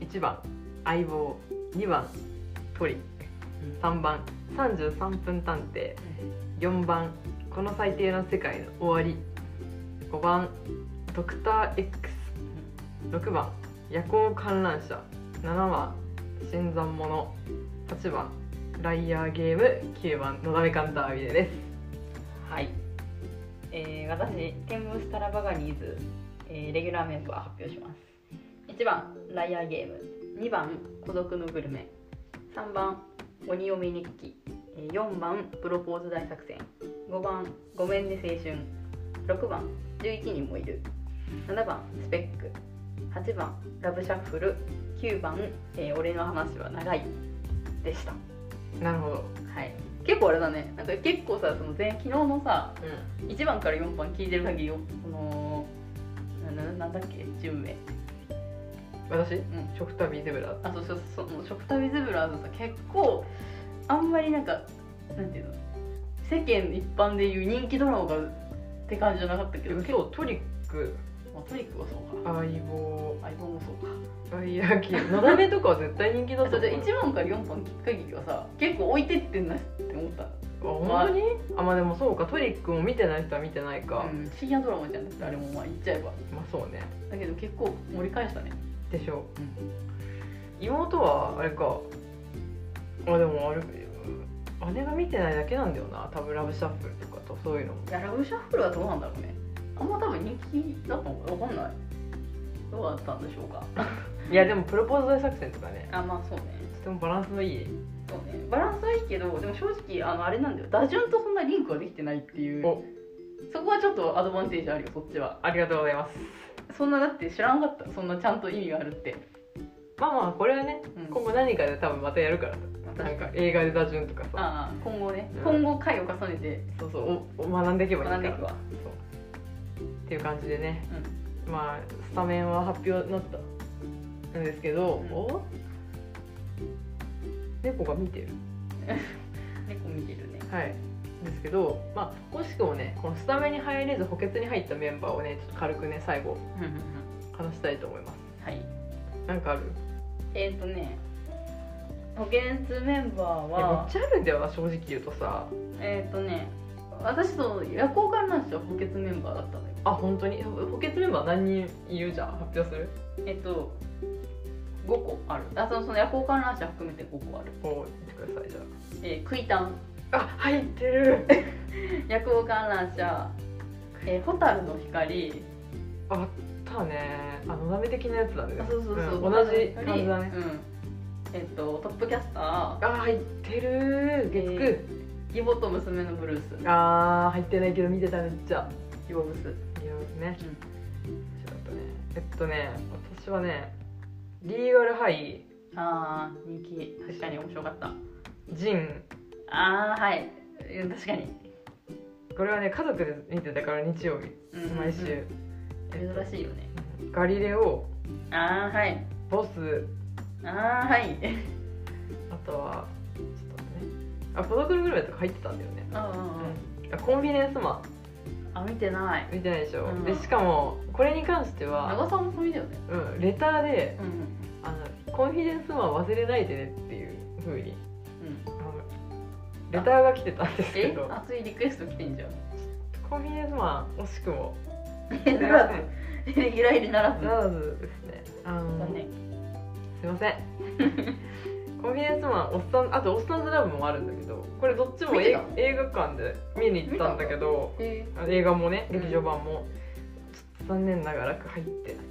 うん。1番。相棒。2番。トリ。ック3番。33分探偵。4番。この最低な世界の終わり。5番。ドクター X6 番。夜行観覧車。7番。新参者。8番。ライアーゲーム。9番。のだめカンタービレですはい、えー、私テンムスタラバガニーズ、えーレギュラーメンバー発表します。1番ライアーゲーム。2番孤独のグルメ。3番鬼嫁日記。えー4番プロポーズ大作戦。5番ごめんね青春。6番11人もいる。7番スペック。8番ラブシャッフル。9番、えー俺の話は長い。でした。なるほど。はい結構あれだね。なんか結構さその前昨日のさう1番から4番聞いてる限りよそのなななんだっけ？順名。ん私？うん。食旅ゼブラ。あそうそうそう食旅ゼブラーズさ結構あんまりなんかなんていうの？世間一般でいう人気ドラマがって感じじゃなかったけど結構そうトリックまあトリックはそうか。相棒。相棒もそうか。ライアーゲームのだめとかは絶対人気だと思う。あそうじゃあ1番から4番聞く限りはさ結構置いてってんなって思った。あ本当に？あ。まあでもそうか。トリックも見てない人は見てないか、うん、深夜ドラマじゃなくてあれもまあ言っちゃえば。まあそうね。だけど結構盛り返したね。でしょ妹はあれか。あでもあれ姉が見てないだけなんだよな。多分ラブシャッフルとかとそういうのも。いやラブシャッフルはどうなんだろうねあんま多分人気だったのかわかんない。どうだったんでしょうか。[LAUGHS] いやでもプロポーズ大作戦とかね。あまあそうね。とてもバランスのいい。そうね。バランスはいいけどでも正直あのあれなんだよ打順とそんなリンクはできてないっていう。お。そこはちょっとアドバンテージあるよそっちは。ありがとうございます。そんなだって知らなかった。そんなちゃんと意味があるって、まあまあこれはねうん。今後何かで多分またやるからなんか映画で打順とかさ。ああ今後ね、うん。今後回を重ねて。そうそうおお学んでいけばいいから。学んでいくわ。そうっていう感じでね。うまあスタメンは発表になったんですけど、猫が見てる。ん [LAUGHS] 猫見てるね。はい。ですけどまあ惜しくもねこのスタメンに入れず補欠に入ったメンバーをねちょっと軽くね最後話したいと思います。はい。なんかある？えっ、ー、とね保健室メンバーいやめはっちゃあるんだよな正直言うとさ。えっ、ー、とね私と夜行観覧車補欠メンバーだったのよあ本当に？補欠メンバー何人いるじゃん？発表する？えっと5個ある。あそのその夜行観覧車含めて5個ある、お見てくださいじゃえー、クイタンああ入ってる。[LAUGHS] 夜行観覧車。えー、ホタルの光。あったね。あのだめ的なやつだね。あそうそうそう、ん同じ感じだね。うん。えっとトップキャスター。あ入ってる。月9、え義母と娘のブルース。あー入ってないけど見てためっちゃ義母ブスいやね、ちょっとねえっとね私はねリーガルハイ。ああ人気。確かに面白かった。ジン。ああはい。うん確かに、これはね家族で見てたから日曜日。うんうんうん。毎週、珍しいよね。ガリレオ。ああはい。ボス。ああはい。あとはちょっとね。あ孤独のグルメとか入ってたんだよね、うんうんうん。あコンフィデンスマあ見てない。ン見てないでしょ、うん。でしかもこれに関しては、長澤まさみだよね。うん、レターでうんあのコンフィデンスマン忘れないでねっていうふうにうん。レターが来てたんですけえ？ど熱いリクエスト来てんじゃん。コンフィデンスマン惜しくも。えならず。レギュラー入りならず。ならずですね。あのだねすいません [LAUGHS] コンフィデンスマンおっさんあとおっさんずラブもあるんだけどこれどっちも映画館で見に行ったんだけどえあ映画もねうん。劇場版も、ちょっと残念ながら入ってない。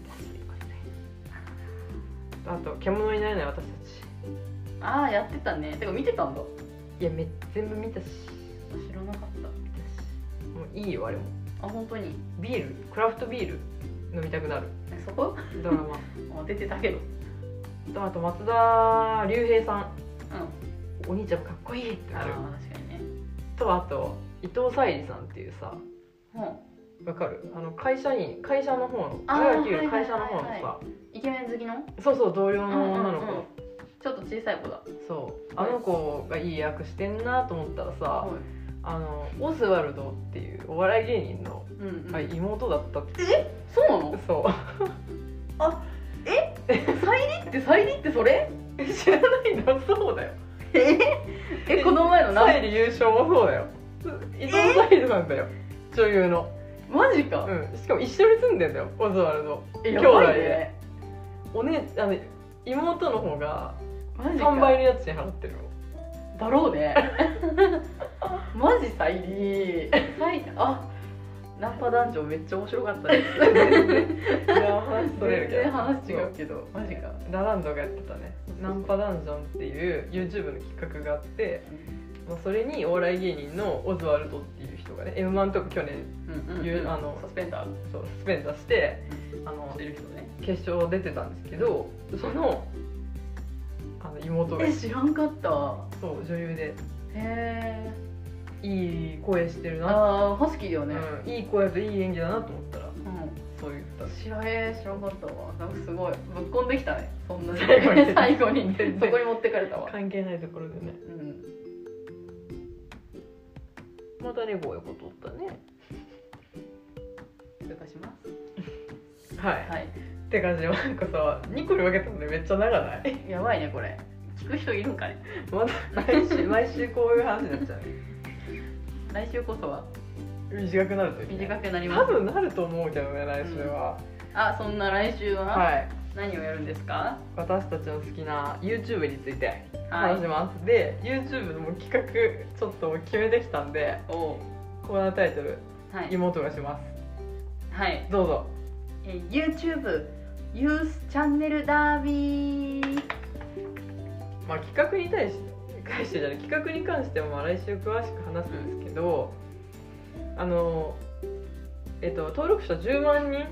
あと獣になれない私たち。ああやってたね。てか見てたんだ。いやめ全部見たし。知らなかっ見たし。もういいよあれも。たあ本当に。ビール？クラフトビール？飲みたくなる。えそこ？ドラマ。[LAUGHS] あ出てたけどとあと松田龍平さん。うんお兄ちゃんかっこいいってああなる確かにね。とあと伊藤沙莉さんっていうさ。うん。わかる？あの会社員会社の方のあー長きいるはいはい会社の方のはいさイケメン好きの？そうそう同僚の女の子、うんうんうん。ちょっと小さい子だ。そう。あの子がいい役してんなと思ったらさ、あのオズワルドっていうお笑い芸人の、うんうん。はい妹だったって。そうなの？そうサイリってサイリってそれ？知らないの？そうだよ。え？えこの前のサな？イリ優勝もそうだよ。伊藤沙莉なんだよ。女優の、マジか、うん、しかも一緒に住んでんだよ。オズワルド。え兄弟で。ねおねあの妹の方がマジか。3倍の家賃払ってるよだろうね。[LAUGHS] マジサイリサイあナンパ男女めっちゃ面白かったです。[LAUGHS] いや話それるけど。話違う。けどマジか。ラランドがやってたね。ナンパダンジョンっていう YouTube の企画があって、まあ、それにお笑い芸人のオズワルドっていう人がね m 1とか去年うんうんあのサスペンダー。そうスペンダーしてあの決勝出てたんですけどそのあの妹が。え知らんかった。そう女優で。へえいい声してるな、ああハスキーだよね、うん、いい声といい演技だなと思ったら。うん。そう言った知らえ知らんかったわ。なんかすごい。ぶっこんできたね。そんな。最後に。[LAUGHS] 最後にそこに持ってかれたわ。関係ないところでね。うん。またねこういうことったね。通過します。はい、はい。って感じでなんかさ2個に分けたのでめっちゃ長ない？やばいねこれ。聞く人いるんかね [LAUGHS] また毎週毎週こういう話になっちゃう。ね来週こそは？短くなるといいね。短くなります。多分なると思うけどね来週は、あそんな来週は？はい。何をやるんですか？私たちの好きな YouTube についてはい。話します、で YouTube の企画ちょっと決めてきたんでおう。コーナータイトルはい、妹がします。はい。どうぞ。えー YouTube ユースチャンネルダービー。まあ企画に対してじゃない企画に関してはまあ来週詳しく話すんですけどあのえっと登録者10万人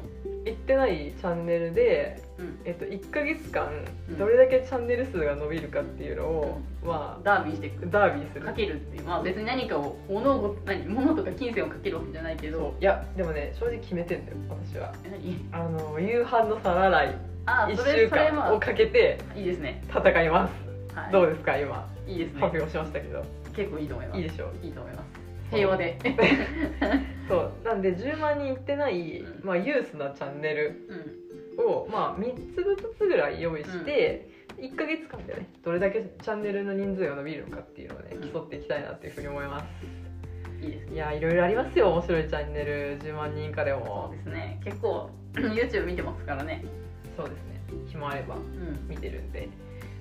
いってないチャンネルで、うん。えっと、1ヶ月間うん。どれだけチャンネル数が伸びるかっていうのを、まダービーしていあく。ダービーする。かけるっていう。まあ別に何かを物を何物とか金銭をかけるわけじゃないけど。いやでもね正直決めてんだよ私は。何？あの夕飯の皿洗い1あそれ週それま間をかけてあいいですね、戦います、はい、どうですか今？いいですね。発表しましたけど。結構いいと思います。いいでしょう。いいと思います。平和で。[LAUGHS] そう。なんで10万人いってない、うん。まあ、ユースなチャンネルうん。を、まあ、3つ2つぐらい用意して、1ヶ月間でね。どれだけチャンネルの人数が伸びるのかっていうのをねうん。競っていきたいなっていうふうに思います。いいですいやいろいろありますよ面白いチャンネル。10万人以下でそもうですね。結構 [CLEARS THROAT] YouTube 見てますからね。そうですね。暇あればうん。見てるんで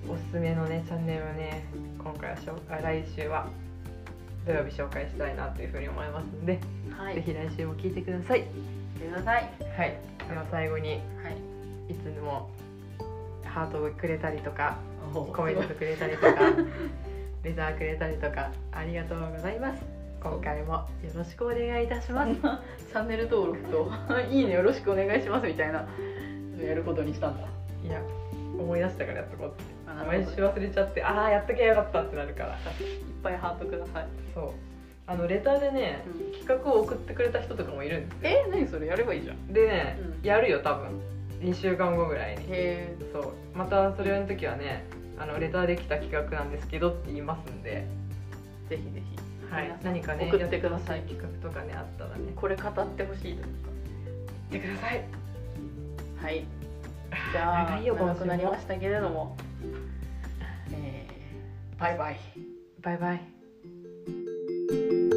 おすすめのねチャンネルをね今回は紹介来週は土曜日紹介したいなというふうに思いますので、はい。ぜひ来週も聞いてください。ください。はい。では最後にはい。いつもハートをくれたりとかおコメントくれたりとか [LAUGHS] レターくれたりとかありがとうございます。今回もよろしくお願いいたします。チャンネル登録と [LAUGHS] いいねよろしくお願いしますみたいなのやることにしたんだ。いや思い出したからやっとこうって毎週忘れちゃってああやっとけばよかったってなるから。いっぱいハートください、そう。あのレターでね企画を送ってくれた人とかもいるんですよ。え何それ？やればいいじゃん。でね、うん。やるよ多分。2週間後ぐらいに。へそう。またそれの時はねあのレターできた企画なんですけどって言いますんで、えぜひぜひ。はい。何かね送ってください。企画とかねあったらね。これ語ってほしいとか。言ってください。はい。じゃあ長くなりましたけれども、えー、バイバイ。バイバイ